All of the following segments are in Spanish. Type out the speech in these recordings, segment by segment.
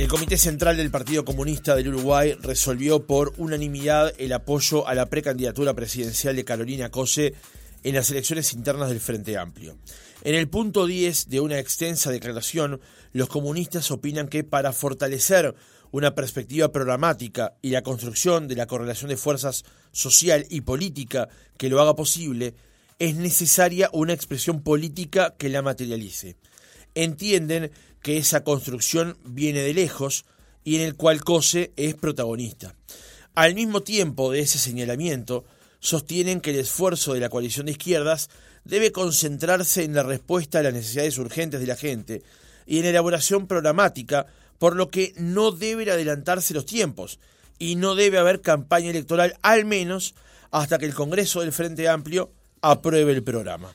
El Comité Central del Partido Comunista del Uruguay resolvió por unanimidad el apoyo a la precandidatura presidencial de Carolina Cose en las elecciones internas del Frente Amplio. En el punto 10 de una extensa declaración, los comunistas opinan que para fortalecer una perspectiva programática y la construcción de la correlación de fuerzas social y política que lo haga posible, es necesaria una expresión política que la materialice. Entienden que esa construcción viene de lejos y en el cual Cose es protagonista. Al mismo tiempo de ese señalamiento, sostienen que el esfuerzo de la coalición de izquierdas debe concentrarse en la respuesta a las necesidades urgentes de la gente y en la elaboración programática, por lo que no deben adelantarse los tiempos y no debe haber campaña electoral al menos hasta que el Congreso del Frente Amplio apruebe el programa.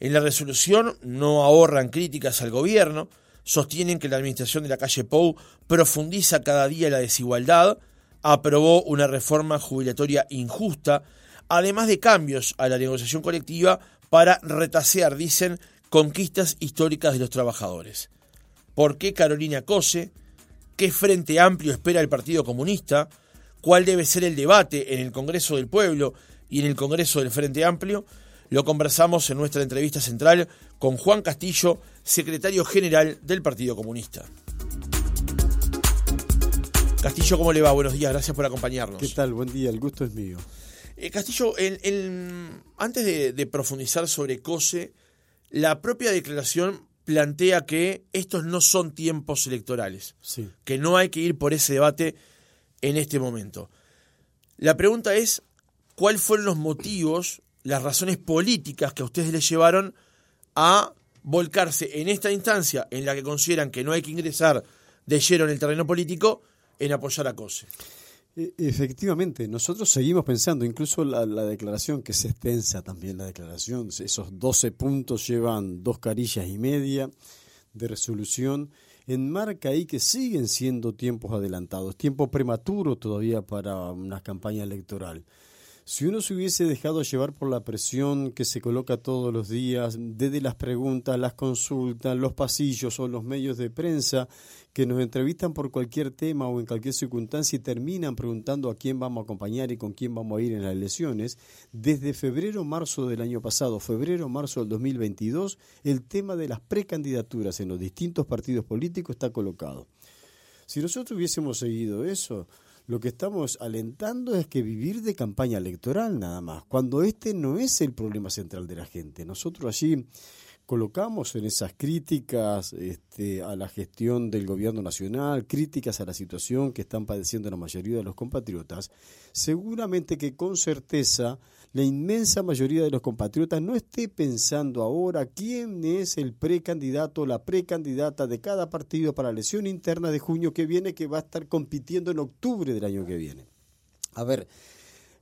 En la resolución no ahorran críticas al gobierno, sostienen que la administración de la calle Pou profundiza cada día la desigualdad, aprobó una reforma jubilatoria injusta, además de cambios a la negociación colectiva para retasear, dicen, conquistas históricas de los trabajadores. ¿Por qué Carolina Cose? ¿Qué frente amplio espera el Partido Comunista? ¿Cuál debe ser el debate en el Congreso del Pueblo y en el Congreso del Frente Amplio? Lo conversamos en nuestra entrevista central con Juan Castillo, secretario general del Partido Comunista. Castillo, ¿cómo le va? Buenos días, gracias por acompañarnos. ¿Qué tal? Buen día, el gusto es mío. Eh, Castillo, antes de, profundizar sobre COSE, la propia declaración plantea que estos no son tiempos electorales, que no hay que ir por ese debate en este momento. La pregunta es, ¿cuáles fueron los motivos, las razones políticas que a ustedes les llevaron a volcarse en esta instancia en la que consideran que no hay que ingresar de lleno en el terreno político en apoyar a COSE. E, efectivamente, nosotros seguimos pensando, incluso la, declaración, que es extensa también la declaración, esos 12 puntos llevan dos carillas y media de resolución, enmarca ahí que siguen siendo tiempos adelantados, tiempo prematuro todavía para una campaña electoral. Si uno se hubiese dejado llevar por la presión que se coloca todos los días, desde las preguntas, las consultas, los pasillos o los medios de prensa que nos entrevistan por cualquier tema o en cualquier circunstancia y terminan preguntando a quién vamos a acompañar y con quién vamos a ir en las elecciones, desde febrero marzo del año pasado, febrero marzo del 2022, el tema de las precandidaturas en los distintos partidos políticos está colocado. Si nosotros hubiésemos seguido eso, lo que estamos alentando es que vivir de campaña electoral nada más, cuando este no es el problema central de la gente. Nosotros allí colocamos en esas críticas este, a la gestión del gobierno nacional, críticas a la situación que están padeciendo la mayoría de los compatriotas, seguramente que con certeza la inmensa mayoría de los compatriotas no esté pensando ahora quién es el precandidato o la precandidata de cada partido para la elección interna de junio que viene, que va a estar compitiendo en octubre del año que viene. A ver,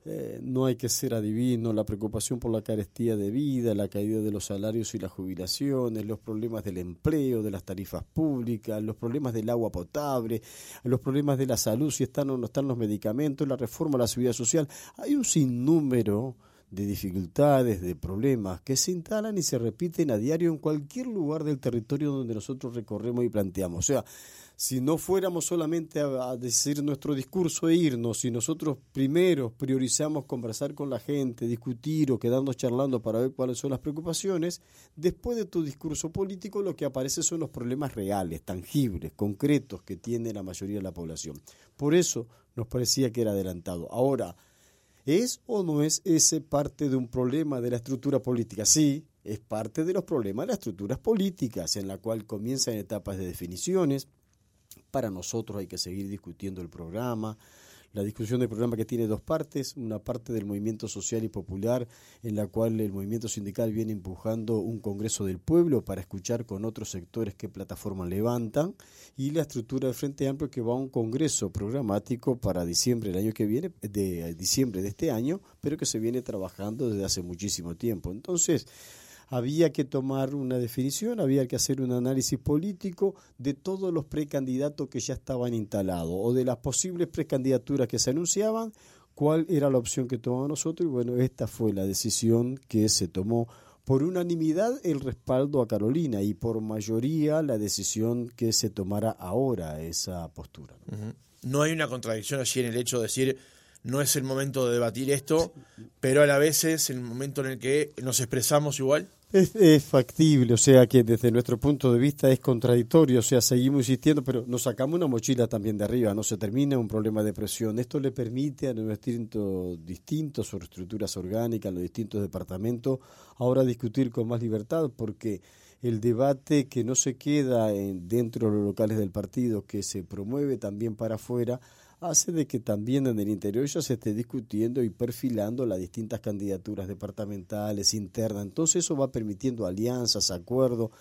eh, no hay que ser adivino, la preocupación por la carestía de vida, la caída de los salarios y las jubilaciones, los problemas del empleo, de las tarifas públicas, los problemas del agua potable, los problemas de la salud, si están o no están los medicamentos, la reforma a la seguridad social. Hay un sinnúmero de dificultades, de problemas que se instalan y se repiten a diario en cualquier lugar del territorio donde nosotros recorremos y planteamos. O sea, si no fuéramos solamente a, decir nuestro discurso e irnos, si nosotros primero priorizamos conversar con la gente, discutir o quedarnos charlando para ver cuáles son las preocupaciones, después de tu discurso político lo que aparece son los problemas reales, tangibles, concretos que tiene la mayoría de la población. Por eso nos parecía que era adelantado. Ahora, ¿es o no es ese parte de un problema de la estructura política? Sí, es parte de los problemas de las estructuras políticas, en la cual comienzan etapas de definiciones, para nosotros hay que seguir discutiendo el programa. La discusión del programa que tiene dos partes, una parte del movimiento social y popular en la cual el movimiento sindical viene empujando un Congreso del Pueblo para escuchar con otros sectores qué plataforma levantan y la estructura del Frente Amplio que va a un Congreso programático para diciembre del año que viene, de diciembre de este año, pero que se viene trabajando desde hace muchísimo tiempo. Entonces, había que tomar una definición, había que hacer un análisis político de todos los precandidatos que ya estaban instalados o de las posibles precandidaturas que se anunciaban, cuál era la opción que tomamos nosotros y bueno, esta fue la decisión que se tomó por unanimidad el respaldo a Carolina y por mayoría la decisión que se tomara ahora esa postura. No hay una contradicción allí en el hecho de decir no es el momento de debatir esto, pero a la vez es el momento en el que nos expresamos igual. Es, factible, o sea que desde nuestro punto de vista es contradictorio, o sea, seguimos insistiendo, pero nos sacamos una mochila también de arriba, no se termina un problema de presión. Esto le permite a los distintos, estructuras orgánicas, los distintos departamentos, ahora discutir con más libertad, porque el debate que no se queda en, dentro de los locales del partido, que se promueve también para afuera, hace de que también en el interior ya se esté discutiendo y perfilando las distintas candidaturas departamentales, internas. Entonces eso va permitiendo alianzas, acuerdos.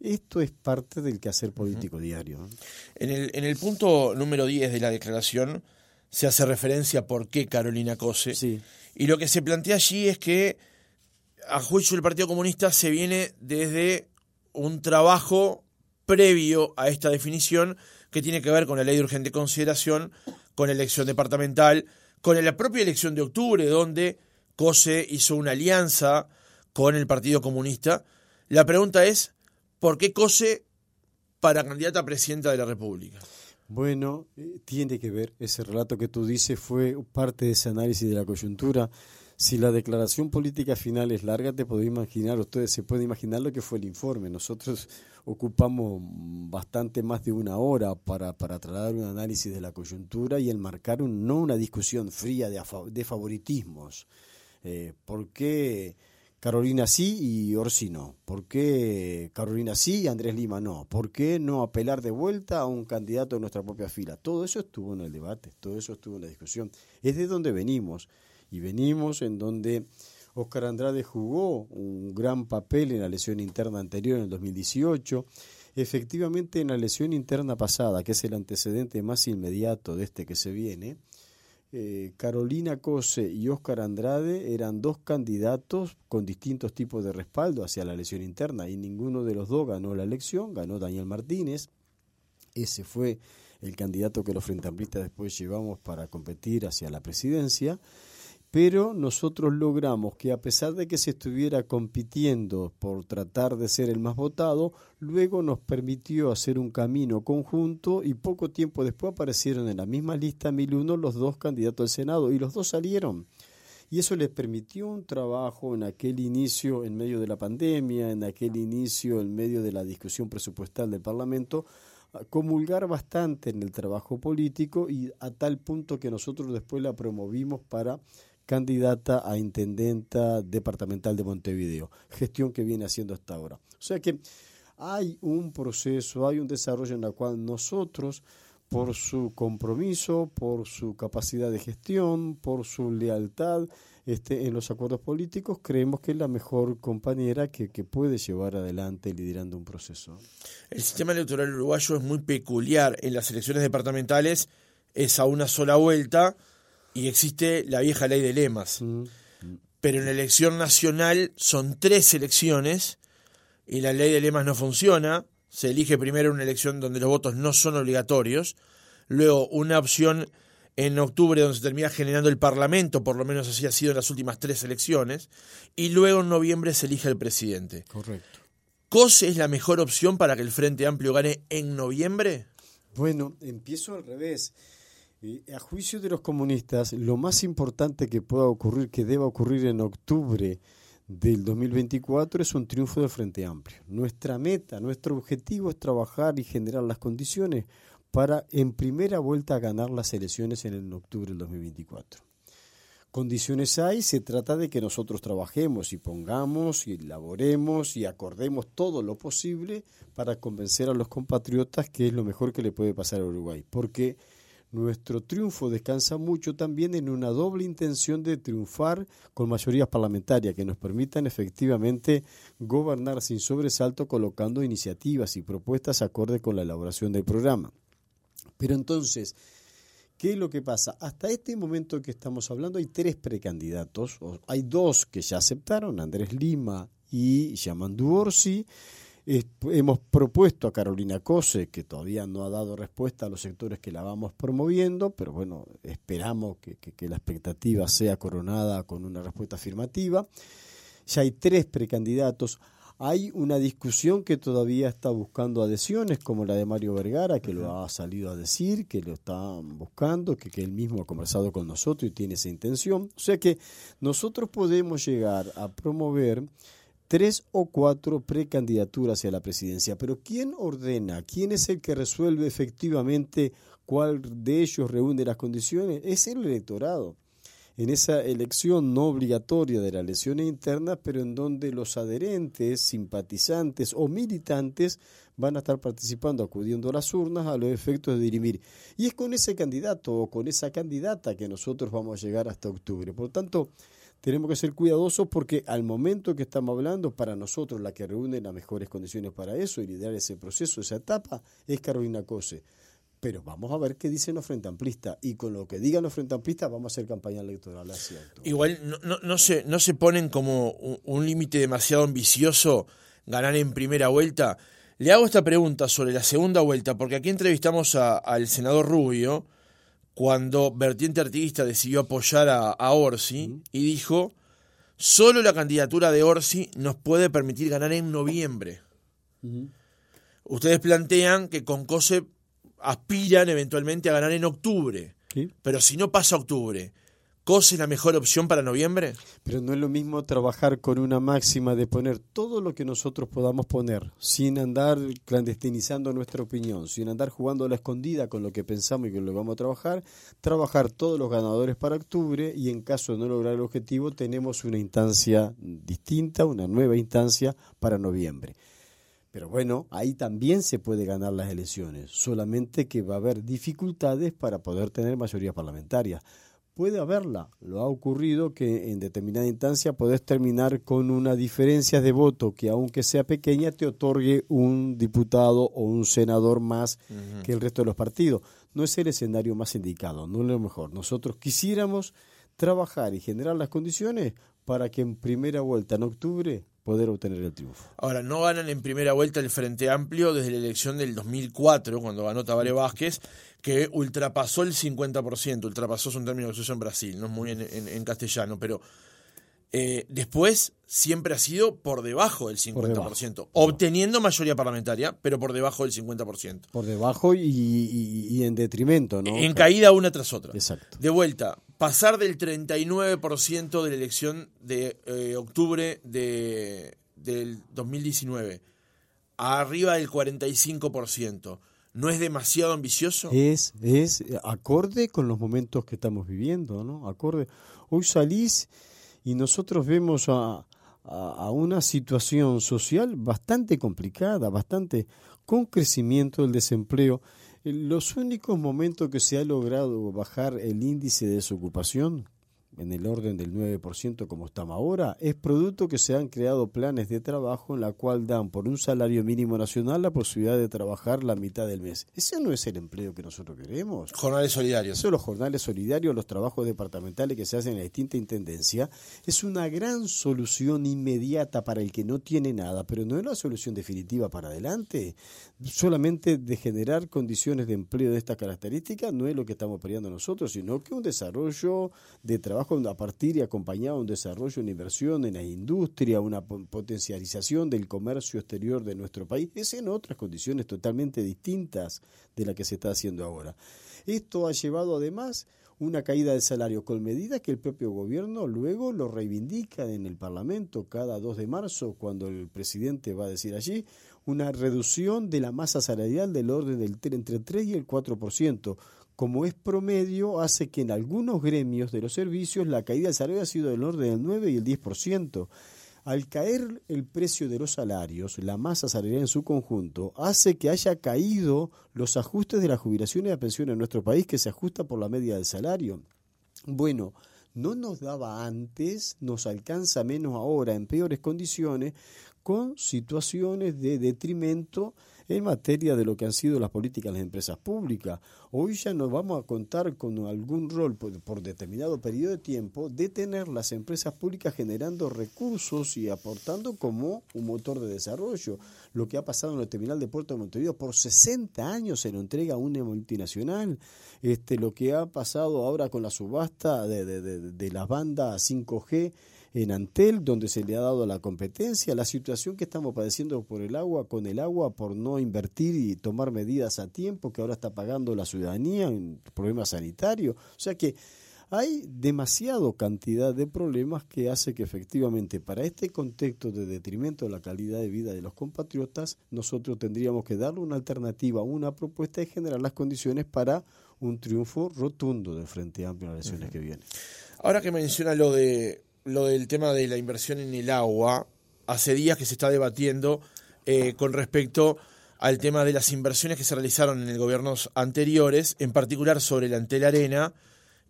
Esto es parte del quehacer político diario. En el, en el punto número 10 de la declaración se hace referencia a por qué Carolina Cose. Sí. Y lo que se plantea allí es que, a juicio del Partido Comunista, se viene desde un trabajo previo a esta definición que tiene que ver con la ley de urgente consideración, con elección departamental, con la propia elección de octubre, donde COSE hizo una alianza con el Partido Comunista. La pregunta es, ¿por qué COSE para candidata a presidenta de la República? Bueno, eh, tiene que ver, ese relato que tú dices fue parte de ese análisis de la coyuntura. Si la declaración política final es larga, te puedo imaginar, ustedes se pueden imaginar lo que fue el informe. Nosotros ocupamos bastante más de una hora para, para trasladar un análisis de la coyuntura y enmarcar un, no una discusión fría de, de favoritismos. Eh, ¿Por qué Carolina sí y Orsi no? ¿Por qué Carolina sí y Andrés Lima no? ¿Por qué no apelar de vuelta a un candidato de nuestra propia fila? Todo eso estuvo en el debate, todo eso estuvo en la discusión. Es de donde venimos y venimos en donde Oscar Andrade jugó un gran papel en la lesión interna anterior en el 2018. Efectivamente, en la lesión interna pasada, que es el antecedente más inmediato de este que se viene, eh, Carolina Cose y Oscar Andrade eran dos candidatos con distintos tipos de respaldo hacia la lesión interna y ninguno de los dos ganó la elección, ganó Daniel Martínez. Ese fue el candidato que los Frente Amplistas después llevamos para competir hacia la presidencia pero nosotros logramos que a pesar de que se estuviera compitiendo por tratar de ser el más votado, luego nos permitió hacer un camino conjunto y poco tiempo después aparecieron en la misma lista 1001 los dos candidatos al Senado y los dos salieron. Y eso les permitió un trabajo en aquel inicio, en medio de la pandemia, en aquel inicio, en medio de la discusión presupuestal del Parlamento, comulgar bastante en el trabajo político y a tal punto que nosotros después la promovimos para candidata a intendenta departamental de Montevideo, gestión que viene haciendo hasta ahora. O sea que hay un proceso, hay un desarrollo en el cual nosotros, por su compromiso, por su capacidad de gestión, por su lealtad este, en los acuerdos políticos, creemos que es la mejor compañera que, que puede llevar adelante liderando un proceso. El sistema electoral uruguayo es muy peculiar. En las elecciones departamentales es a una sola vuelta y existe la vieja ley de lemas. Mm. Pero en la elección nacional son tres elecciones y la ley de lemas no funciona. Se elige primero una elección donde los votos no son obligatorios, luego una opción en octubre donde se termina generando el Parlamento, por lo menos así ha sido en las últimas tres elecciones, y luego en noviembre se elige el presidente. Correcto. ¿COSE es la mejor opción para que el Frente Amplio gane en noviembre? Bueno, empiezo al revés a juicio de los comunistas, lo más importante que pueda ocurrir, que deba ocurrir en octubre del 2024, es un triunfo del Frente Amplio. Nuestra meta, nuestro objetivo es trabajar y generar las condiciones para en primera vuelta ganar las elecciones en el octubre del 2024. Condiciones hay, se trata de que nosotros trabajemos y pongamos y elaboremos y acordemos todo lo posible para convencer a los compatriotas que es lo mejor que le puede pasar a Uruguay. Porque nuestro triunfo descansa mucho también en una doble intención de triunfar con mayorías parlamentarias que nos permitan efectivamente gobernar sin sobresalto colocando iniciativas y propuestas acorde con la elaboración del programa. Pero entonces, ¿qué es lo que pasa? Hasta este momento que estamos hablando hay tres precandidatos, hay dos que ya aceptaron, Andrés Lima y Yamandu Orsi, hemos propuesto a Carolina Cose, que todavía no ha dado respuesta a los sectores que la vamos promoviendo, pero bueno, esperamos que, la expectativa sea coronada con una respuesta afirmativa. ya hay tres precandidatos. Hay una discusión que todavía está buscando adhesiones, como la de Mario Vergara, que lo ha salido a decir, que lo están buscando, que, que él mismo ha conversado con nosotros y tiene esa intención. O sea que nosotros podemos llegar a promover tres o cuatro precandidaturas hacia la presidencia. Pero ¿quién ordena? ¿Quién es el que resuelve efectivamente cuál de ellos reúne las condiciones? Es el electorado en esa elección no obligatoria de las elecciones internas, pero en donde los adherentes, simpatizantes o militantes van a estar participando, acudiendo a las urnas a los efectos de dirimir. Y es con ese candidato o con esa candidata que nosotros vamos a llegar hasta octubre. Por tanto, tenemos que ser cuidadosos porque al momento que estamos hablando, para nosotros la que reúne las mejores condiciones para eso y liderar ese proceso, esa etapa, es Carolina Cose. Pero vamos a ver qué dicen los frente amplistas. Y con lo que digan los frente amplistas vamos a hacer campaña electoral, cierto. Igual no, no, se, no se ponen como un, límite demasiado ambicioso ganar en primera vuelta. Le hago esta pregunta sobre la segunda vuelta, porque aquí entrevistamos al senador Rubio cuando Vertiente Artiguista decidió apoyar a, Orsi y dijo, solo la candidatura de Orsi nos puede permitir ganar en noviembre. Ustedes plantean que con COSE aspiran eventualmente a ganar en octubre. Pero si no pasa octubre, ¿COSE es la mejor opción para noviembre? Pero no es lo mismo trabajar con una máxima de poner todo lo que nosotros podamos poner, sin andar clandestinizando nuestra opinión, sin andar jugando a la escondida con lo que pensamos y con lo que vamos a trabajar, trabajar todos los ganadores para octubre y en caso de no lograr el objetivo tenemos una instancia distinta, una nueva instancia para noviembre. Pero bueno, ahí también se puede ganar las elecciones, solamente que va a haber dificultades para poder tener mayoría parlamentaria. Puede haberla, lo ha ocurrido que en determinada instancia podés terminar con una diferencia de voto que aunque sea pequeña te otorgue un diputado o un senador más que el resto de los partidos. No es el escenario más indicado, no es lo mejor. Nosotros quisiéramos trabajar y generar las condiciones para que en primera vuelta en octubre poder obtener el triunfo. Ahora, no ganan en primera vuelta el Frente Amplio desde la elección del 2004, cuando ganó Tabaré Vázquez, que ultrapasó el 50%, ultrapasó es un término que se usa en Brasil, no es muy en, castellano, pero eh, después siempre ha sido por debajo del 50%, obteniendo mayoría parlamentaria, pero por debajo del 50%. Por debajo y, en detrimento, ¿no? En caída una tras otra. Exacto. De vuelta, pasar del 39% de la elección de eh, octubre de, del 2019 a arriba del 45%, ¿no es demasiado ambicioso? Es, es acorde con los momentos que estamos viviendo, ¿no? Acorde. Hoy salís y nosotros vemos a, a una situación social bastante complicada, bastante con crecimiento del desempleo los únicos momentos que se ha logrado bajar el índice de desocupación en el orden del 9% como estamos ahora, es producto que se han creado planes de trabajo en la cual dan por un salario mínimo nacional la posibilidad de trabajar la mitad del mes. Ese no es el empleo que nosotros queremos. Jornales solidarios. Eso los jornales solidarios, los trabajos departamentales que se hacen en la distinta intendencia, es una gran solución inmediata para el que no tiene nada, pero no es la solución definitiva para adelante. Solamente de generar condiciones de empleo de estas características no es lo que estamos peleando nosotros, sino que un desarrollo de trabajo a partir y acompañado un desarrollo, una inversión en la industria, una potencialización del comercio exterior de nuestro país, es en otras condiciones totalmente distintas de la que se está haciendo ahora. Esto ha llevado además una caída del salario con medidas que el propio gobierno luego lo reivindica en el Parlamento cada 2 de marzo, cuando el presidente va a decir allí una reducción de la masa salarial del orden del entre el 3 y el 4%, como es promedio, hace que en algunos gremios de los servicios la caída del salario ha sido del orden del 9 y el 10%. Al caer el precio de los salarios, la masa salarial en su conjunto, hace que haya caído los ajustes de la jubilación y la pensión en nuestro país, que se ajusta por la media del salario. Bueno, no nos daba antes, nos alcanza menos ahora en peores condiciones, con situaciones de detrimento en materia de lo que han sido las políticas de las empresas públicas. Hoy ya nos vamos a contar con algún rol por, determinado periodo de tiempo de tener las empresas públicas generando recursos y aportando como un motor de desarrollo. Lo que ha pasado en el terminal de Puerto de Montevideo por 60 años se lo entrega a una multinacional. Este, lo que ha pasado ahora con la subasta de, de, de, de las bandas 5G en Antel, donde se le ha dado la competencia, la situación que estamos padeciendo por el agua, con el agua, por no invertir y tomar medidas a tiempo, que ahora está pagando la ciudadanía en problemas sanitarios. O sea que hay demasiado cantidad de problemas que hace que efectivamente para este contexto de detrimento de la calidad de vida de los compatriotas, nosotros tendríamos que darle una alternativa, una propuesta y generar las condiciones para un triunfo rotundo del Frente Amplio en las elecciones que vienen. Ahora que menciona lo de lo del tema de la inversión en el agua, hace días que se está debatiendo eh, con respecto al tema de las inversiones que se realizaron en el gobiernos anteriores, en particular sobre la Antel Arena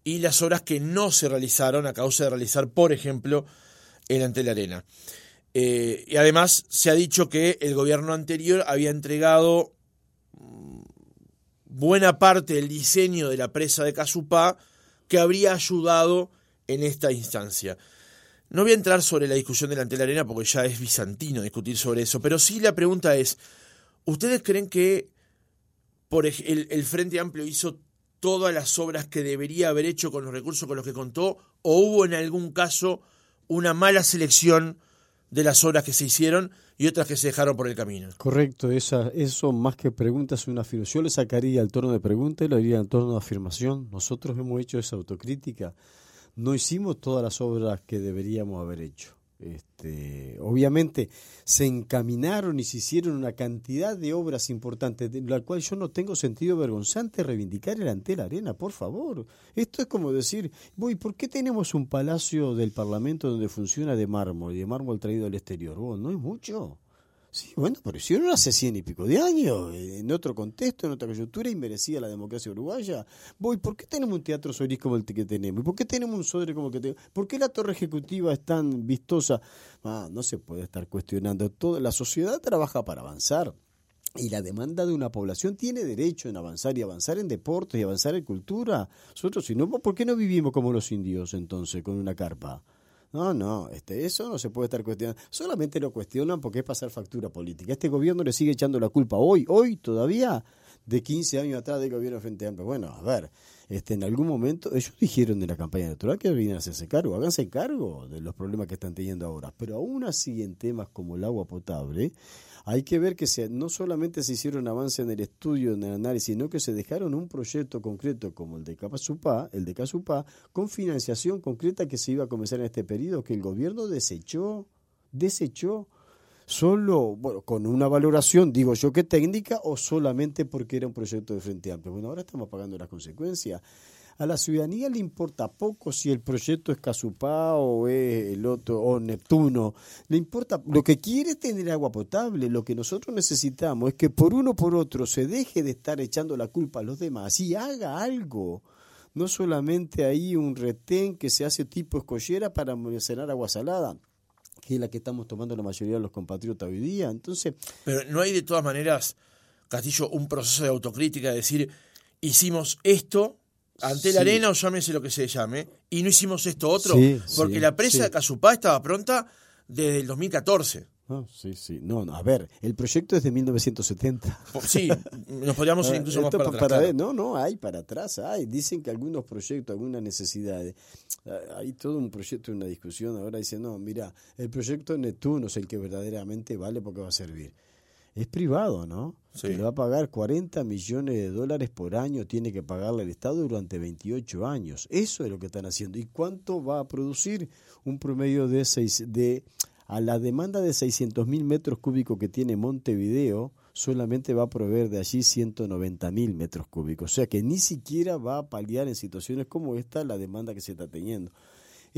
y las obras que no se realizaron a causa de realizar, por ejemplo, el Antel Arena. Eh, y además se ha dicho que el gobierno anterior había entregado mm, buena parte del diseño de la presa de Casupá que habría ayudado en esta instancia. No voy a entrar sobre la discusión delante de la arena porque ya es bizantino discutir sobre eso, pero sí la pregunta es, ¿ustedes creen que por el, el Frente Amplio hizo todas las obras que debería haber hecho con los recursos con los que contó o hubo en algún caso una mala selección de las obras que se hicieron y otras que se dejaron por el camino. Correcto, esa, eso más que preguntas es una afirmación. Yo le sacaría el torno de pregunta y lo haría el torno de afirmación. Nosotros hemos hecho esa autocrítica no hicimos todas las obras que deberíamos haber hecho. Este, obviamente se encaminaron y se hicieron una cantidad de obras importantes, de la cual yo no tengo sentido vergonzante reivindicar el ante la arena, por favor. Esto es como decir, voy, ¿por qué tenemos un palacio del Parlamento donde funciona de mármol y de mármol traído al exterior? no es mucho. Sí, bueno, pero hicieron hace cien y pico de años, en otro contexto, en otra coyuntura, y merecía la democracia uruguaya. Voy, ¿por qué tenemos un teatro Solís como el que tenemos? ¿Por qué tenemos un Sodre como el que tenemos? ¿Por qué la torre ejecutiva es tan vistosa? Ah, no se puede estar cuestionando. Toda la sociedad trabaja para avanzar. Y la demanda de una población tiene derecho en avanzar y avanzar en deportes y avanzar en cultura. Nosotros, si no, ¿por qué no vivimos como los indios entonces, con una carpa? No, no, este, eso no se puede estar cuestionando. Solamente lo cuestionan porque es pasar factura política. Este gobierno le sigue echando la culpa hoy, hoy todavía, de 15 años atrás del gobierno Frente Amplio. Bueno, a ver, este, en algún momento, ellos dijeron en la campaña electoral que vienen a hacerse cargo, háganse cargo de los problemas que están teniendo ahora. Pero aún así, en temas como el agua potable, hay que ver que se, no solamente se hicieron avances en el estudio, en el análisis, sino que se dejaron un proyecto concreto como el de Capazupá, el de Casupá, con financiación concreta que se iba a comenzar en este periodo, que el gobierno desechó, desechó solo, bueno, con una valoración, digo yo que técnica, o solamente porque era un proyecto de Frente Amplio. Bueno, ahora estamos pagando las consecuencias. A la ciudadanía le importa poco si el proyecto es Casupá o es el otro o Neptuno. Le importa, lo que quiere es tener agua potable. Lo que nosotros necesitamos es que por uno por otro se deje de estar echando la culpa a los demás y haga algo. No solamente ahí un retén que se hace tipo escollera para almacenar agua salada que es la que estamos tomando la mayoría de los compatriotas hoy día. Entonces, pero no hay de todas maneras, Castillo, un proceso de autocrítica de decir hicimos esto ante la arena o llámese lo que se llame, y no hicimos esto otro, porque la presa de Casupá estaba pronta desde el 2014. Ah, sí, sí. No, no, a ver, el proyecto es de 1970. Sí, nos podríamos ir incluso más para atrás. no, no, hay para atrás, hay. Dicen que algunos proyectos, algunas necesidades. Ah, hay todo un proyecto, una discusión. Ahora dicen, no, mira, el proyecto Neptuno es el que verdaderamente vale porque va a servir es privado, ¿no? Sí. le va a pagar 40 millones de dólares por año, tiene que pagarle al Estado durante 28 años. Eso es lo que están haciendo. ¿Y cuánto va a producir? Un promedio de, seis, de a la demanda de 600 mil metros cúbicos que tiene Montevideo, solamente va a proveer de allí 190 mil metros cúbicos. O sea que ni siquiera va a paliar en situaciones como esta la demanda que se está teniendo.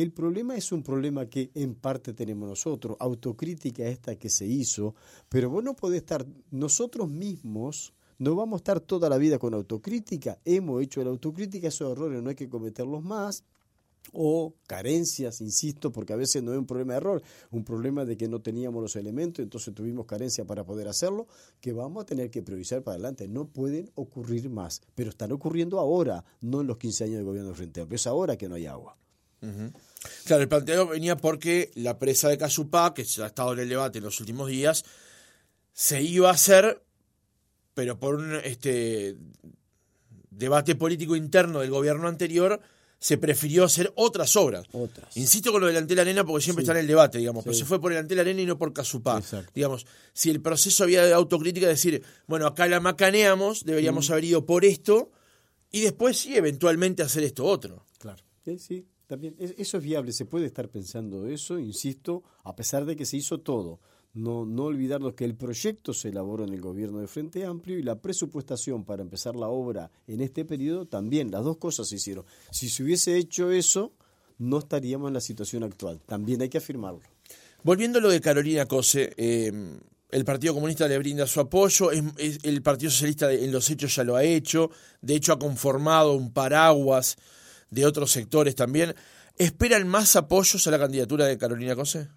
El problema es un problema que en parte tenemos nosotros, autocrítica esta que se hizo, pero vos no podés estar nosotros mismos, no vamos a estar toda la vida con autocrítica, hemos hecho la autocrítica, esos errores no hay que cometerlos más, o carencias, insisto, porque a veces no es un problema de error, un problema de que no teníamos los elementos, entonces tuvimos carencia para poder hacerlo, que vamos a tener que priorizar para adelante. No pueden ocurrir más, pero están ocurriendo ahora, no en los 15 años de gobierno Frente Amplio, es ahora que no hay agua. Claro, el planteo venía porque la presa de Casupá, que ha estado en el debate en los últimos días, se iba a hacer, pero por un este, debate político interno del gobierno anterior, se prefirió hacer otras obras. Otras. Insisto con lo delante de la arena porque siempre está en el debate, digamos, pero se fue por delante de la arena y no por Casupá. Digamos, si el proceso había de autocrítica, decir, bueno, acá la macaneamos, deberíamos mm. haber ido por esto y después sí, eventualmente hacer esto otro. Claro. sí, también. Eso es viable, se puede estar pensando eso, insisto, a pesar de que se hizo todo no, no olvidarnos que el proyecto se elaboró en el gobierno de Frente Amplio y la presupuestación para empezar la obra en este periodo también, las dos cosas se hicieron. Si se hubiese hecho eso, no estaríamos en la situación actual. También hay que afirmarlo. Volviendo a lo de Carolina Cose, eh, el Partido Comunista le brinda su apoyo, el Partido Socialista en los hechos ya lo ha hecho, de hecho ha conformado un paraguas de otros sectores también. ¿Esperan más apoyos a la candidatura de Carolina Cose?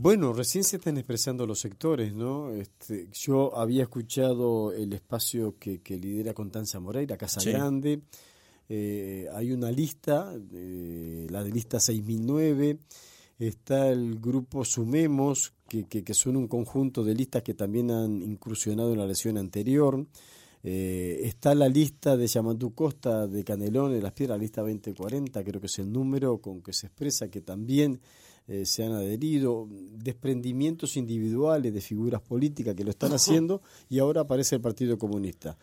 Bueno, recién se están expresando los sectores, ¿no? Este, yo había escuchado el espacio que, lidera Constanza Moreira, Casa Grande. Eh, hay una lista, eh, la de lista 6009. Está el grupo Sumemos, que, que, son un conjunto de listas que también han incursionado en la lesión anterior. Eh, está la lista de Yamantú Costa de Canelón, de las Piedras, la lista 2040, creo que es el número con que se expresa que también eh, se han adherido, desprendimientos individuales de figuras políticas que lo están haciendo y ahora aparece el Partido Comunista.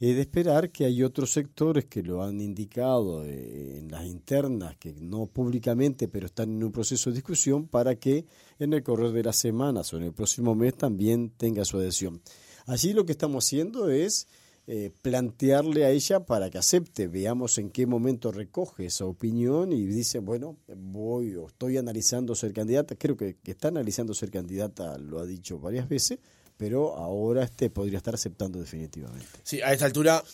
Es de esperar que hay otros sectores que lo han indicado eh, en las internas, que no públicamente, pero están en un proceso de discusión para que en el correr de las semanas o en el próximo mes también tenga su adhesión. Allí lo que estamos haciendo es eh, plantearle a ella para que acepte. Veamos en qué momento recoge esa opinión y dice, bueno, voy o estoy analizando ser candidata. Creo que, está analizando ser candidata, lo ha dicho varias veces, pero ahora este podría estar aceptando definitivamente. Sí, a esta altura,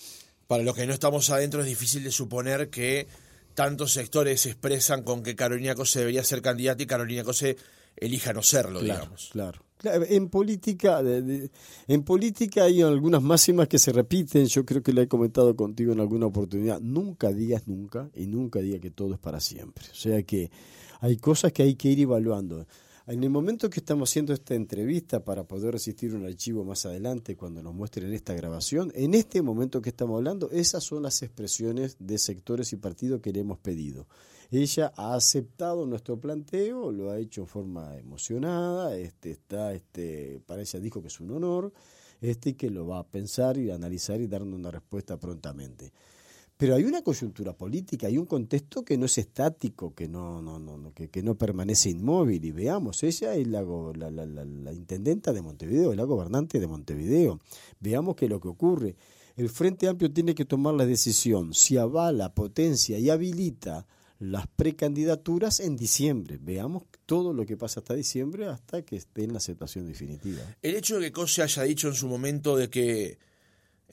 para los que no estamos adentro, es difícil de suponer que tantos sectores se expresan con que Carolina Cose debería ser candidata y Carolina Cose elija no serlo, digamos. Claro. En política, en política hay algunas máximas que se repiten, yo creo que lo he comentado contigo en alguna oportunidad, nunca digas nunca y nunca digas que todo es para siempre. O sea que hay cosas que hay que ir evaluando. En el momento que estamos haciendo esta entrevista para poder asistir un archivo más adelante cuando nos muestren esta grabación, en este momento que estamos hablando, esas son las expresiones de sectores y partidos que le hemos pedido. Ella ha aceptado nuestro planteo, lo ha hecho en forma emocionada, este está, este, para ella dijo que es un honor, este que lo va a pensar y analizar y darnos una respuesta prontamente. Pero hay una coyuntura política, hay un contexto que no es estático, que no, no, no, que, no permanece inmóvil. Y veamos, ella es la, la, la, la, intendenta de Montevideo, la gobernante de Montevideo. Veamos qué es lo que ocurre. El Frente Amplio tiene que tomar la decisión si avala, potencia y habilita las precandidaturas en diciembre. Veamos todo lo que pasa hasta diciembre hasta que esté en la aceptación definitiva. El hecho de que Cose haya dicho en su momento de que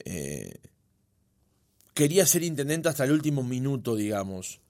eh, quería ser intendente hasta el último minuto, digamos,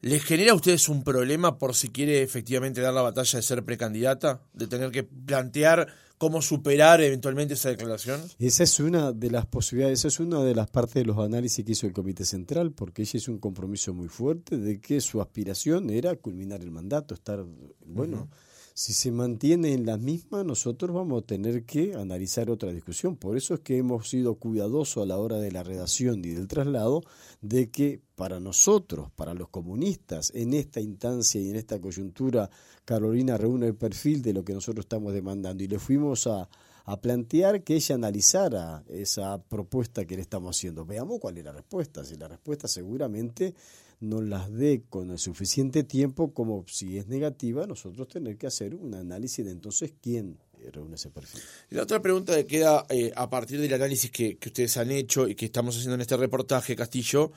¿les genera a ustedes un problema por si quiere efectivamente dar la batalla de ser precandidata? De tener que plantear cómo superar eventualmente esa declaración? Esa es una de las posibilidades, esa es una de las partes de los análisis que hizo el Comité Central, porque ella hizo un compromiso muy fuerte de que su aspiración era culminar el mandato, estar, bueno, si se mantiene en la misma, nosotros vamos a tener que analizar otra discusión. Por eso es que hemos sido cuidadosos a la hora de la redacción y del traslado de que para nosotros, para los comunistas, en esta instancia y en esta coyuntura, Carolina reúne el perfil de lo que nosotros estamos demandando y le fuimos a, a plantear que ella analizara esa propuesta que le estamos haciendo. Veamos cuál es la respuesta. Si la respuesta seguramente no las dé con el suficiente tiempo como si es negativa, nosotros tener que hacer un análisis de entonces quién reúne ese perfil. La otra pregunta que queda eh, a partir del análisis que, ustedes han hecho y que estamos haciendo en este reportaje, Castillo,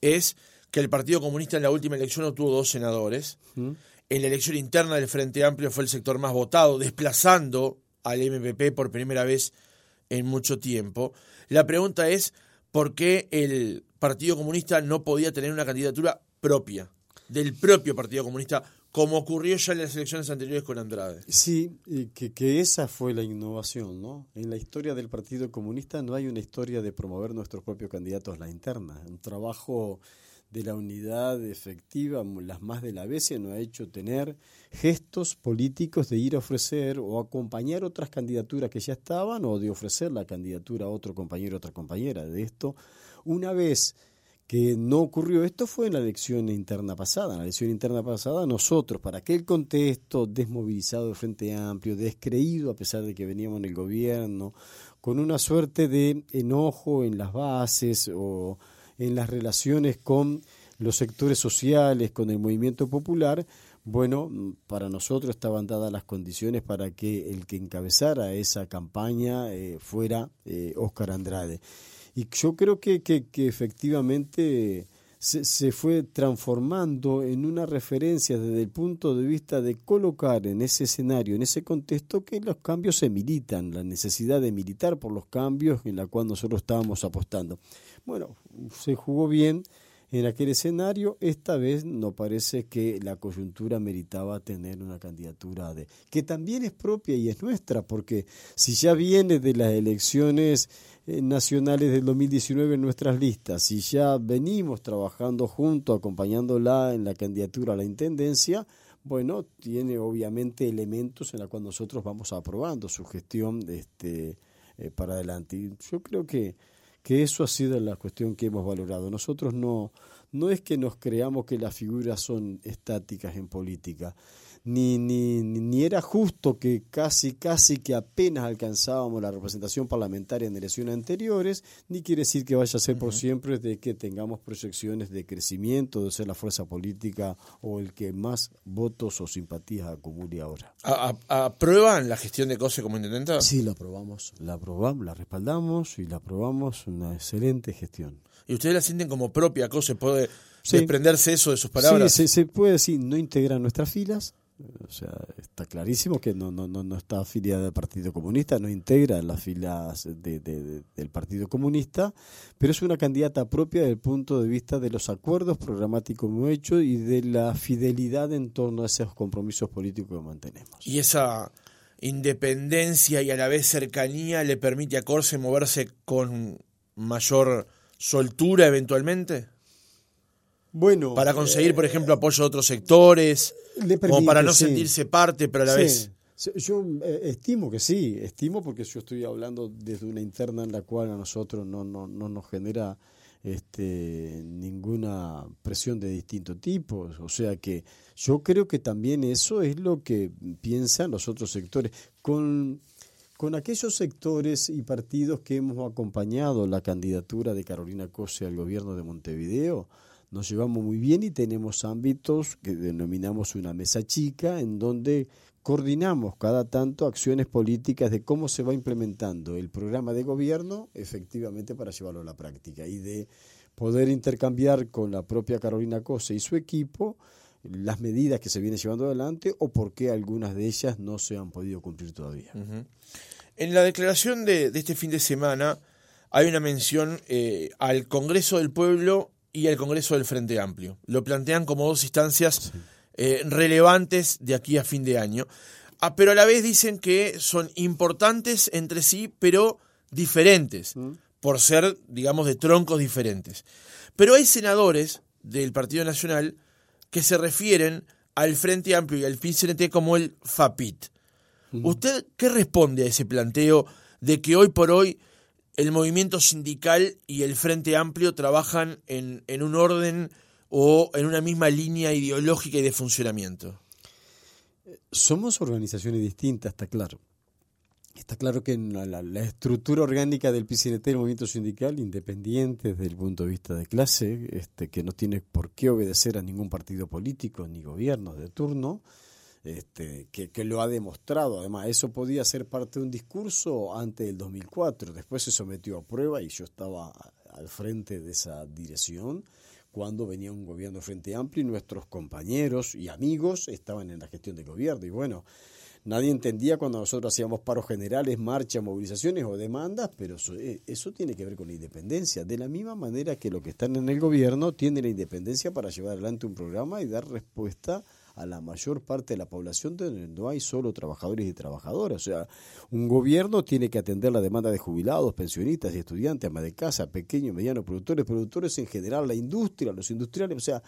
es que el Partido Comunista en la última elección obtuvo dos senadores. ¿Mm? En la elección interna del Frente Amplio fue el sector más votado, desplazando al MPP por primera vez en mucho tiempo. La pregunta es, ¿por qué el Partido Comunista no podía tener una candidatura propia, del propio Partido Comunista, como ocurrió ya en las elecciones anteriores con Andrade. Sí, que, que esa fue la innovación, ¿no? En la historia del Partido Comunista no hay una historia de promover nuestros propios candidatos a la interna. Un trabajo de la unidad efectiva, las más de la vez, no ha hecho tener gestos políticos de ir a ofrecer o acompañar otras candidaturas que ya estaban o de ofrecer la candidatura a otro compañero otra compañera. De esto una vez que no ocurrió esto fue en la elección interna pasada. En la elección interna pasada nosotros, para aquel contexto desmovilizado de Frente Amplio, descreído a pesar de que veníamos en el gobierno, con una suerte de enojo en las bases o en las relaciones con los sectores sociales, con el movimiento popular, bueno, para nosotros estaban dadas las condiciones para que el que encabezara esa campaña eh, fuera eh, Óscar Andrade. Y yo creo que, que, efectivamente se, se, fue transformando en una referencia desde el punto de vista de colocar en ese escenario, en ese contexto, que los cambios se militan, la necesidad de militar por los cambios en la cual nosotros estábamos apostando. Bueno, se jugó bien en aquel escenario, esta vez no parece que la coyuntura meritaba tener una candidatura de que también es propia y es nuestra, porque si ya viene de las elecciones eh, nacionales del 2019 en nuestras listas, si ya venimos trabajando junto, acompañándola en la candidatura a la intendencia, bueno, tiene obviamente elementos en los cuales nosotros vamos aprobando su gestión este, eh, para adelante. Y yo creo que que eso ha sido la cuestión que hemos valorado. Nosotros no, no es que nos creamos que las figuras son estáticas en política, ni, ni, ni era justo que casi, casi que apenas alcanzábamos la representación parlamentaria en elecciones anteriores, ni quiere decir que vaya a ser por siempre de que tengamos proyecciones de crecimiento, de ser la fuerza política o el que más votos o simpatías acumule ahora. ¿Aprueban la gestión de COSE como intendente? Sí, la aprobamos, la aprobamos, la respaldamos y la aprobamos, una excelente gestión. ¿Y ustedes la sienten como propia COSE? ¿Puede desprenderse eso de sus palabras? Sí, se, se puede decir, no integra nuestras filas, o sea, está clarísimo que no, no, no, no está afiliada al Partido Comunista, no integra las filas de, del Partido Comunista, pero es una candidata propia desde el punto de vista de los acuerdos programáticos que hemos hecho y de la fidelidad en torno a esos compromisos políticos que mantenemos. ¿Y esa independencia y a la vez cercanía le permite a Corse moverse con mayor soltura eventualmente? Bueno, para conseguir, por ejemplo, apoyo de otros sectores, como para no sentirse parte, pero a la vez. Yo eh, estimo que sí, estimo porque yo estoy hablando desde una interna en la cual a nosotros no, no, no nos genera este, ninguna presión de distinto tipo. O sea que yo creo que también eso es lo que piensan los otros sectores. Con, con aquellos sectores y partidos que hemos acompañado la candidatura de Carolina Cose al gobierno de Montevideo, nos llevamos muy bien y tenemos ámbitos que denominamos una mesa chica en donde coordinamos cada tanto acciones políticas de cómo se va implementando el programa de gobierno efectivamente para llevarlo a la práctica y de poder intercambiar con la propia Carolina Cose y su equipo las medidas que se vienen llevando adelante o por qué algunas de ellas no se han podido cumplir todavía. En la declaración de, este fin de semana hay una mención eh, al Congreso del Pueblo y al Congreso del Frente Amplio. Lo plantean como dos instancias eh, relevantes de aquí a fin de año. Ah, pero a la vez dicen que son importantes entre sí, pero diferentes, mm. por ser, digamos, de troncos diferentes. Pero hay senadores del Partido Nacional que se refieren al Frente Amplio y al PIN-CNT como el FAPIT. Mm. ¿Usted qué responde a ese planteo de que hoy por hoy el movimiento sindical y el Frente Amplio trabajan en, en un orden o en una misma línea ideológica y de funcionamiento? Somos organizaciones distintas, está claro. Está claro que la, la, estructura orgánica del PCNT, el movimiento sindical, independiente desde el punto de vista de clase, este, que no tiene por qué obedecer a ningún partido político ni gobierno de turno, este, que, lo ha demostrado. Además, eso podía ser parte de un discurso antes del 2004. Después se sometió a prueba y yo estaba al frente de esa dirección cuando venía un gobierno frente amplio y nuestros compañeros y amigos estaban en la gestión del gobierno. Y bueno, nadie entendía cuando nosotros hacíamos paros generales, marchas, movilizaciones o demandas, pero eso, eh, eso, tiene que ver con la independencia. De la misma manera que los que están en el gobierno tienen la independencia para llevar adelante un programa y dar respuesta la mayor parte de la población donde no hay solo trabajadores y trabajadoras. O sea, un gobierno tiene que atender la demanda de jubilados, pensionistas y estudiantes, ama de casa, pequeños, medianos productores, productores en general, la industria, los industriales. O sea,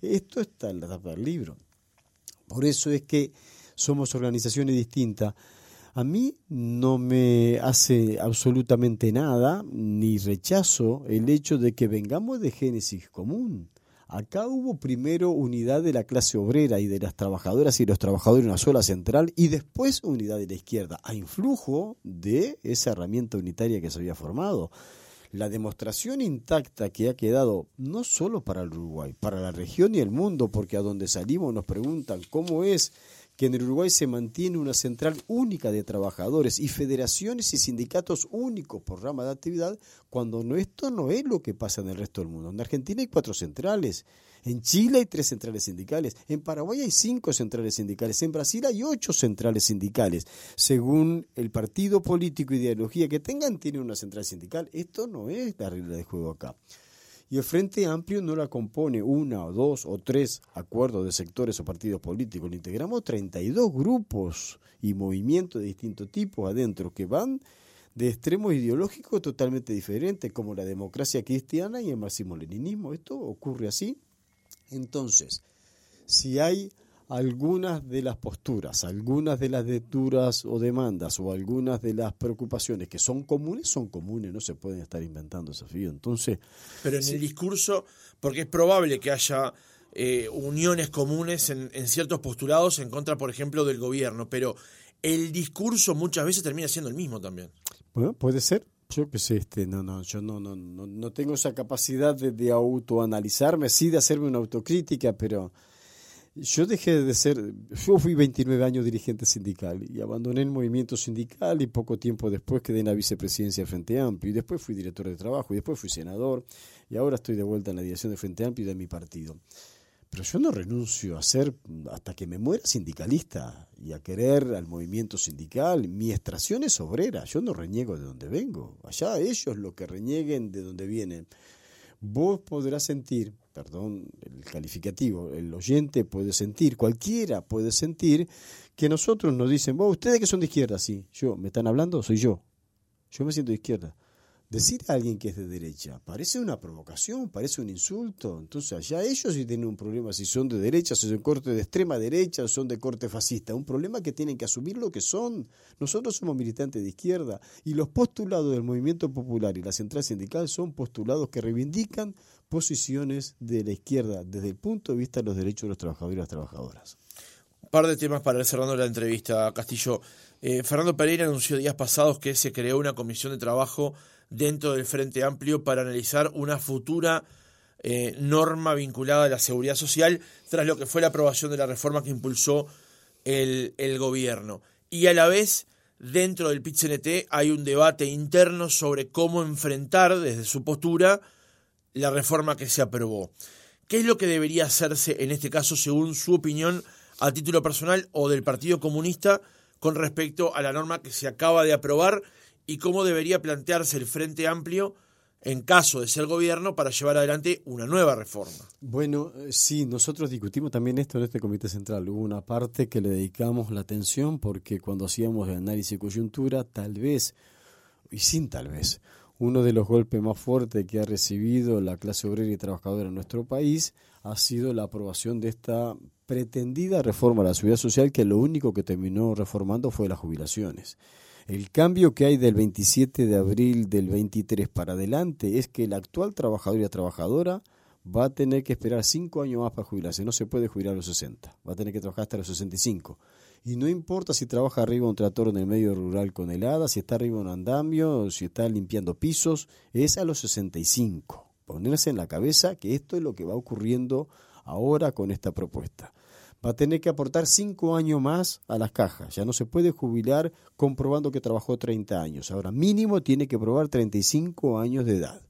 esto está en la tapa del libro. Por eso es que somos organizaciones distintas. A mí no me hace absolutamente nada, ni rechazo el hecho de que vengamos de génesis común. Acá hubo primero unidad de la clase obrera y de las trabajadoras y los trabajadores en una sola central y después unidad de la izquierda, a influjo de esa herramienta unitaria que se había formado. La demostración intacta que ha quedado no solo para el Uruguay, para la región y el mundo, porque a donde salimos nos preguntan cómo es que en el Uruguay se mantiene una central única de trabajadores y federaciones y sindicatos únicos por rama de actividad, cuando no, esto no es lo que pasa en el resto del mundo. En Argentina hay cuatro centrales, en Chile hay tres centrales sindicales, en Paraguay hay cinco centrales sindicales, en Brasil hay ocho centrales sindicales. Según el partido político ideología que tengan, tienen una central sindical. Esto no es la regla de juego acá. Y el Frente Amplio no la compone una o dos o tres acuerdos de sectores o partidos políticos, le integramos 32 grupos y movimientos de distinto tipo adentro que van de extremos ideológicos totalmente diferentes, como la democracia cristiana y el marxismo-leninismo. Esto ocurre así. Entonces, si hay algunas de las posturas, algunas de las lecturas o demandas o algunas de las preocupaciones que son comunes, son comunes, no se pueden estar inventando desafíos. Entonces, pero en el discurso, porque es probable que haya eh, uniones comunes en, ciertos postulados en contra, por ejemplo, del gobierno, pero el discurso muchas veces termina siendo el mismo también. Bueno, puede ser. Yo que sé, este, no, no, yo no, no, no, no tengo esa capacidad de, de autoanalizarme, sí de hacerme una autocrítica, pero yo dejé de ser, yo fui 29 años dirigente sindical y abandoné el movimiento sindical y poco tiempo después quedé en la vicepresidencia de Frente Amplio y después fui director de trabajo y después fui senador y ahora estoy de vuelta en la dirección de Frente Amplio y de mi partido. Pero yo no renuncio a ser, hasta que me muera, sindicalista y a querer al movimiento sindical. Mi extracción es obrera, yo no reniego de donde vengo. Allá ellos lo que renieguen de donde vienen. Vos podrás sentir, perdón el calificativo, el oyente puede sentir, cualquiera puede sentir, que nosotros nos dicen, vos, ustedes que son de izquierda, sí, yo, ¿me están hablando? Soy yo. Yo me siento de izquierda. Decir a alguien que es de derecha parece una provocación, parece un insulto. Entonces, allá ellos sí tienen un problema si son de derecha, si son corte de extrema derecha o son de corte fascista. Un problema que tienen que asumir lo que son. Nosotros somos militantes de izquierda y los postulados del movimiento popular y la central sindical son postulados que reivindican posiciones de la izquierda desde el punto de vista de los derechos de los trabajadores y las trabajadoras. Un par de temas para ir cerrando la entrevista, Castillo. Eh, Fernando Pereira anunció días pasados que se creó una comisión de trabajo dentro del Frente Amplio para analizar una futura eh, norma vinculada a la seguridad social tras lo que fue la aprobación de la reforma que impulsó el, gobierno. Y a la vez, dentro del PIT-CNT hay un debate interno sobre cómo enfrentar desde su postura la reforma que se aprobó. ¿Qué es lo que debería hacerse en este caso, según su opinión, a título personal o del Partido Comunista, con respecto a la norma que se acaba de aprobar y cómo debería plantearse el Frente Amplio en caso de ser gobierno para llevar adelante una nueva reforma. Bueno, eh, sí, nosotros discutimos también esto en este comité central. Hubo una parte que le dedicamos la atención porque cuando hacíamos el análisis de coyuntura, tal vez, y sin tal vez, uno de los golpes más fuertes que ha recibido la clase obrera y trabajadora en nuestro país ha sido la aprobación de esta pretendida reforma a la seguridad social que lo único que terminó reformando fue las jubilaciones. El cambio que hay del 27 de abril del 23 para adelante es que el actual trabajador y trabajadora va a tener que esperar cinco años más para jubilarse. No se puede jubilar a los 60, va a tener que trabajar hasta los 65. Y no importa si trabaja arriba un tractor en el medio rural con helada, si está arriba un andamio, si está limpiando pisos, es a los 65. Ponerse en la cabeza que esto es lo que va ocurriendo ahora con esta propuesta va a tener que aportar cinco años más a las cajas. Ya no se puede jubilar comprobando que trabajó 30 años. Ahora mínimo tiene que probar 35 años de edad.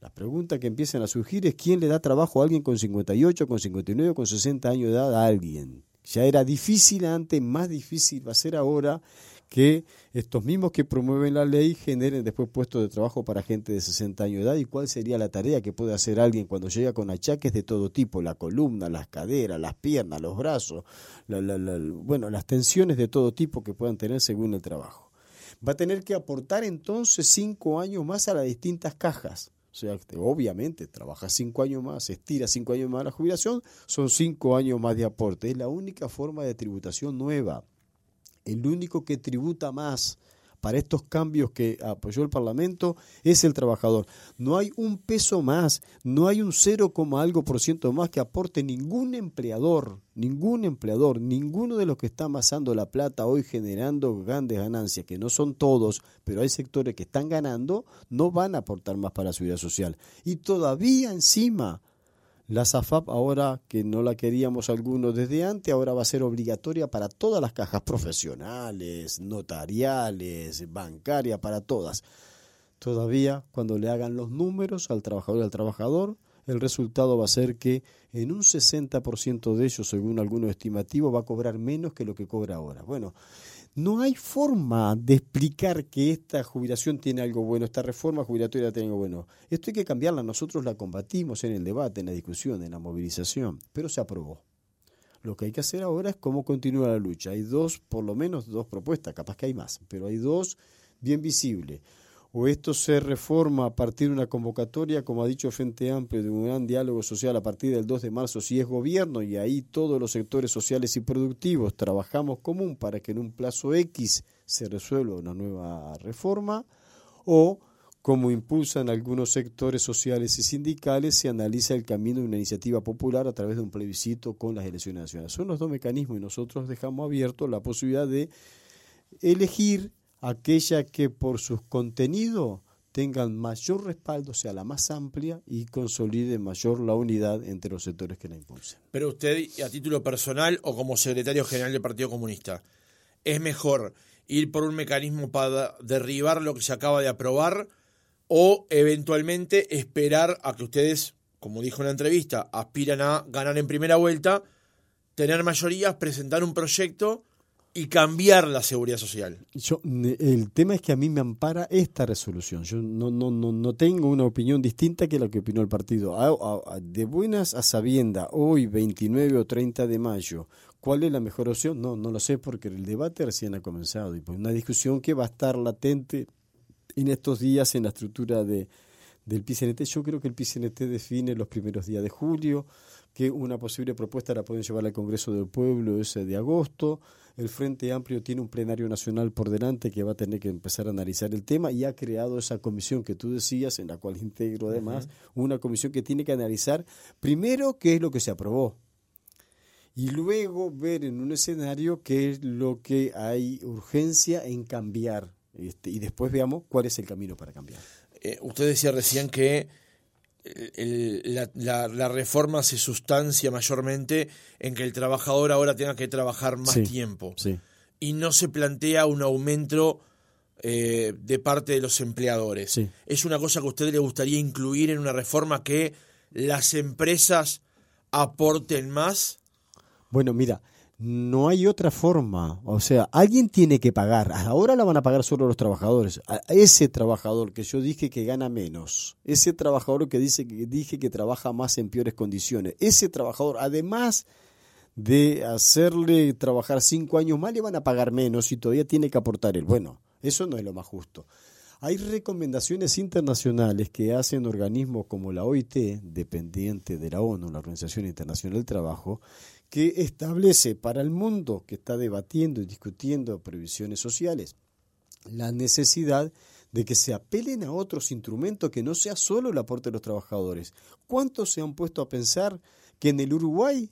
La pregunta que empiezan a surgir es quién le da trabajo a alguien con 58, con 59, con 60 años de edad a alguien. Ya era difícil antes, más difícil va a ser ahora que estos mismos que promueven la ley generen después puestos de trabajo para gente de 60 años de edad y cuál sería la tarea que puede hacer alguien cuando llega con achaques de todo tipo, la columna, las caderas, las piernas, los brazos, bueno, las tensiones de todo tipo que puedan tener según el trabajo. Va a tener que aportar entonces cinco años más a las distintas cajas. O sea, obviamente, trabaja cinco años más, estira cinco años más la jubilación, son cinco años más de aporte. Es la única forma de tributación nueva El único que tributa más para estos cambios que apoyó el Parlamento es el trabajador. No hay un peso más, no hay un cero algo por ciento más que aporte ningún empleador, ningún empleador, ninguno de los que está amasando la plata hoy generando grandes ganancias, que no son todos, pero hay sectores que están ganando, no van a aportar más para la seguridad social. Y todavía encima la SAFAP ahora, que no la queríamos algunos desde antes, ahora va a ser obligatoria para todas las cajas profesionales, notariales, bancarias, para todas. Todavía, cuando le hagan los números al trabajador y al trabajador, el resultado va a ser que en un 60% de ellos, según algunos estimativos, va a cobrar menos que lo que cobra ahora. Bueno, no hay forma de explicar que esta jubilación tiene algo bueno, esta reforma jubilatoria tiene algo bueno. Esto hay que cambiarla, nosotros la combatimos en el debate, en la discusión, en la movilización, pero se aprobó. Lo que hay que hacer ahora es cómo continúa la lucha. Hay dos, por lo menos dos propuestas, capaz que hay más, pero hay dos bien visibles o esto se reforma a partir de una convocatoria, como ha dicho Frente Amplio, de un gran diálogo social a partir del 2 de marzo, si es gobierno y ahí todos los sectores sociales y productivos trabajamos común para que en un plazo X se resuelva una nueva reforma, o como impulsan algunos sectores sociales y sindicales, se analiza el camino de una iniciativa popular a través de un plebiscito con las elecciones nacionales. Son los dos mecanismos y nosotros dejamos abierto la posibilidad de elegir aquella que por sus contenidos tengan mayor respaldo, sea la más amplia y consolide mayor la unidad entre los sectores que la impulsan. Pero usted, a título personal o como secretario general del Partido Comunista, ¿es mejor ir por un mecanismo para derribar lo que se acaba de aprobar o eventualmente esperar a que ustedes, como dijo en la entrevista, aspiran a ganar en primera vuelta, tener mayorías, presentar un proyecto y cambiar la seguridad social. Yo, el tema es que a mí me ampara esta resolución. Yo no, no, no, no tengo una opinión distinta que la que opinó el partido. de buenas a sabienda, hoy 29 o 30 de mayo, ¿cuál es la mejor opción? No, no lo sé porque el debate recién ha comenzado y pues una discusión que va a estar latente en estos días en la estructura de, del PCNT. Yo creo que el PCNT define los primeros días de julio, que una posible propuesta la pueden llevar al Congreso del Pueblo ese de agosto el Frente Amplio tiene un plenario nacional por delante que va a tener que empezar a analizar el tema y ha creado esa comisión que tú decías, en la cual integro además, una comisión que tiene que analizar primero qué es lo que se aprobó y luego ver en un escenario qué es lo que hay urgencia en cambiar este, y después veamos cuál es el camino para cambiar. Eh, usted decía recién que la, reforma se sustancia mayormente en que el trabajador ahora tenga que trabajar más tiempo y no se plantea un aumento eh, de parte de los empleadores. ¿Es una cosa que a usted le gustaría incluir en una reforma que las empresas aporten más? Bueno, mira, no hay otra forma. O sea, alguien tiene que pagar. Ahora la van a pagar solo los trabajadores. A ese trabajador que yo dije que gana menos. Ese trabajador que dice que dije que trabaja más en peores condiciones. Ese trabajador, además de hacerle trabajar cinco años más, le van a pagar menos y todavía tiene que aportar él. Bueno, eso no es lo más justo. Hay recomendaciones internacionales que hacen organismos como la OIT, dependiente de la ONU, la Organización Internacional del Trabajo, que establece para el mundo que está debatiendo y discutiendo previsiones sociales la necesidad de que se apelen a otros instrumentos que no sea solo el aporte de los trabajadores. ¿Cuántos se han puesto a pensar que en el Uruguay,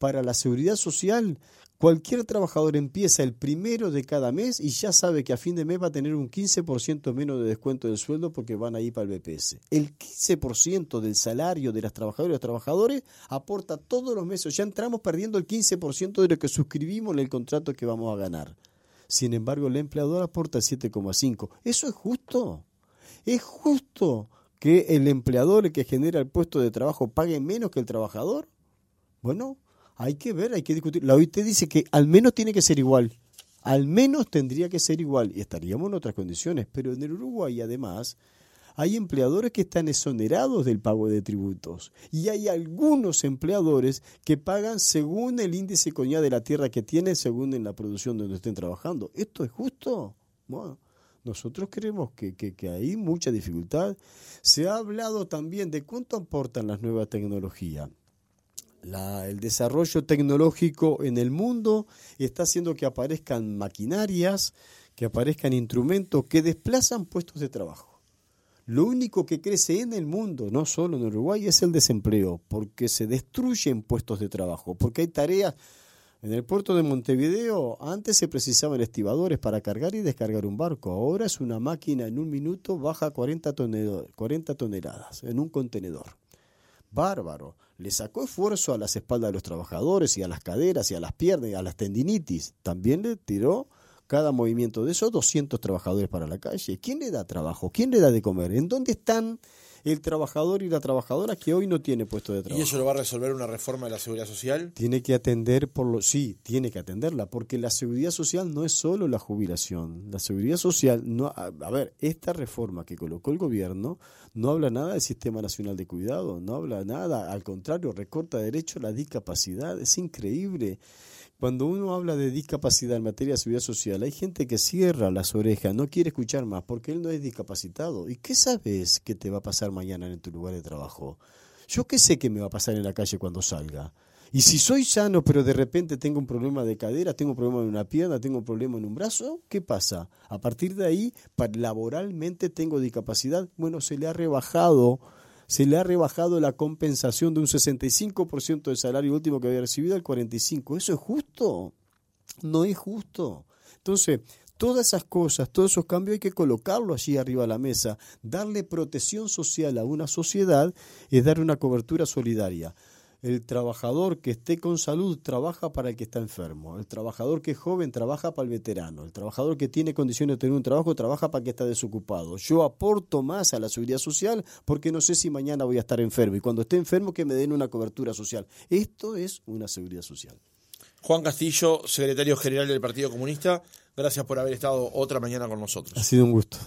para la seguridad social, Cualquier trabajador empieza el primero de cada mes y ya sabe que a fin de mes va a tener un 15% menos de descuento del sueldo porque van a ir para el BPS. El 15% del salario de las trabajadoras y los trabajadores aporta todos los meses. Ya entramos perdiendo el 15% de lo que suscribimos en el contrato que vamos a ganar. Sin embargo, el empleador aporta 7,5. ¿Eso es justo? ¿Es justo que el empleador, el que genera el puesto de trabajo, pague menos que el trabajador? Bueno, hay que ver, hay que discutir. La OIT dice que al menos tiene que ser igual. Al menos tendría que ser igual y estaríamos en otras condiciones. Pero en el Uruguay, además, hay empleadores que están exonerados del pago de tributos y hay algunos empleadores que pagan según el índice coña de la tierra que tienen, según en la producción donde estén trabajando. ¿Esto es justo? Bueno, nosotros creemos que, que, que, hay mucha dificultad. Se ha hablado también de cuánto aportan las nuevas tecnologías el desarrollo tecnológico en el mundo está haciendo que aparezcan maquinarias, que aparezcan instrumentos que desplazan puestos de trabajo. Lo único que crece en el mundo, no solo en Uruguay, es el desempleo, porque se destruyen puestos de trabajo, porque hay tareas. En el puerto de Montevideo antes se precisaban estibadores para cargar y descargar un barco. Ahora es una máquina en un minuto baja 40, 40 toneladas en un contenedor. Bárbaro. Le sacó esfuerzo a las espaldas de los trabajadores y a las caderas y a las piernas y a las tendinitis. También le tiró cada movimiento de esos 200 trabajadores para la calle. ¿Quién le da trabajo? ¿Quién le da de comer? ¿En dónde están el trabajador y la trabajadora que hoy no tiene puesto de trabajo? ¿Y eso lo va a resolver una reforma de la seguridad social? Tiene que atender por lo sí, tiene que atenderla, porque la seguridad social no es solo la jubilación. La seguridad social no a, a ver, esta reforma que colocó el gobierno no habla nada del Sistema Nacional de Cuidado, no habla nada, al contrario, recorta derecho a la discapacidad, es increíble. Cuando uno habla de discapacidad en materia de seguridad social, hay gente que cierra las orejas, no quiere escuchar más porque él no es discapacitado. ¿Y qué sabes que te va a pasar mañana en tu lugar de trabajo? Yo qué sé que me va a pasar en la calle cuando salga. Y si soy sano, pero de repente tengo un problema de cadera, tengo un problema en una pierna, tengo un problema en un brazo, ¿qué pasa? A partir de ahí, laboralmente tengo discapacidad. Bueno, se le ha rebajado se le ha rebajado la compensación de un 65% del salario último que había recibido al 45%. ¿Eso es justo? No es justo. Entonces, todas esas cosas, todos esos cambios hay que colocarlo allí arriba de la mesa. Darle protección social a una sociedad es dar una cobertura solidaria. El trabajador que esté con salud trabaja para el que está enfermo. El trabajador que es joven trabaja para el veterano. El trabajador que tiene condiciones de tener un trabajo trabaja para el que está desocupado. Yo aporto más a la seguridad social porque no sé si mañana voy a estar enfermo. Y cuando esté enfermo que me den una cobertura social. Esto es una seguridad social. Juan Castillo, secretario general del Partido Comunista, gracias por haber estado otra mañana con nosotros. Ha sido un gusto.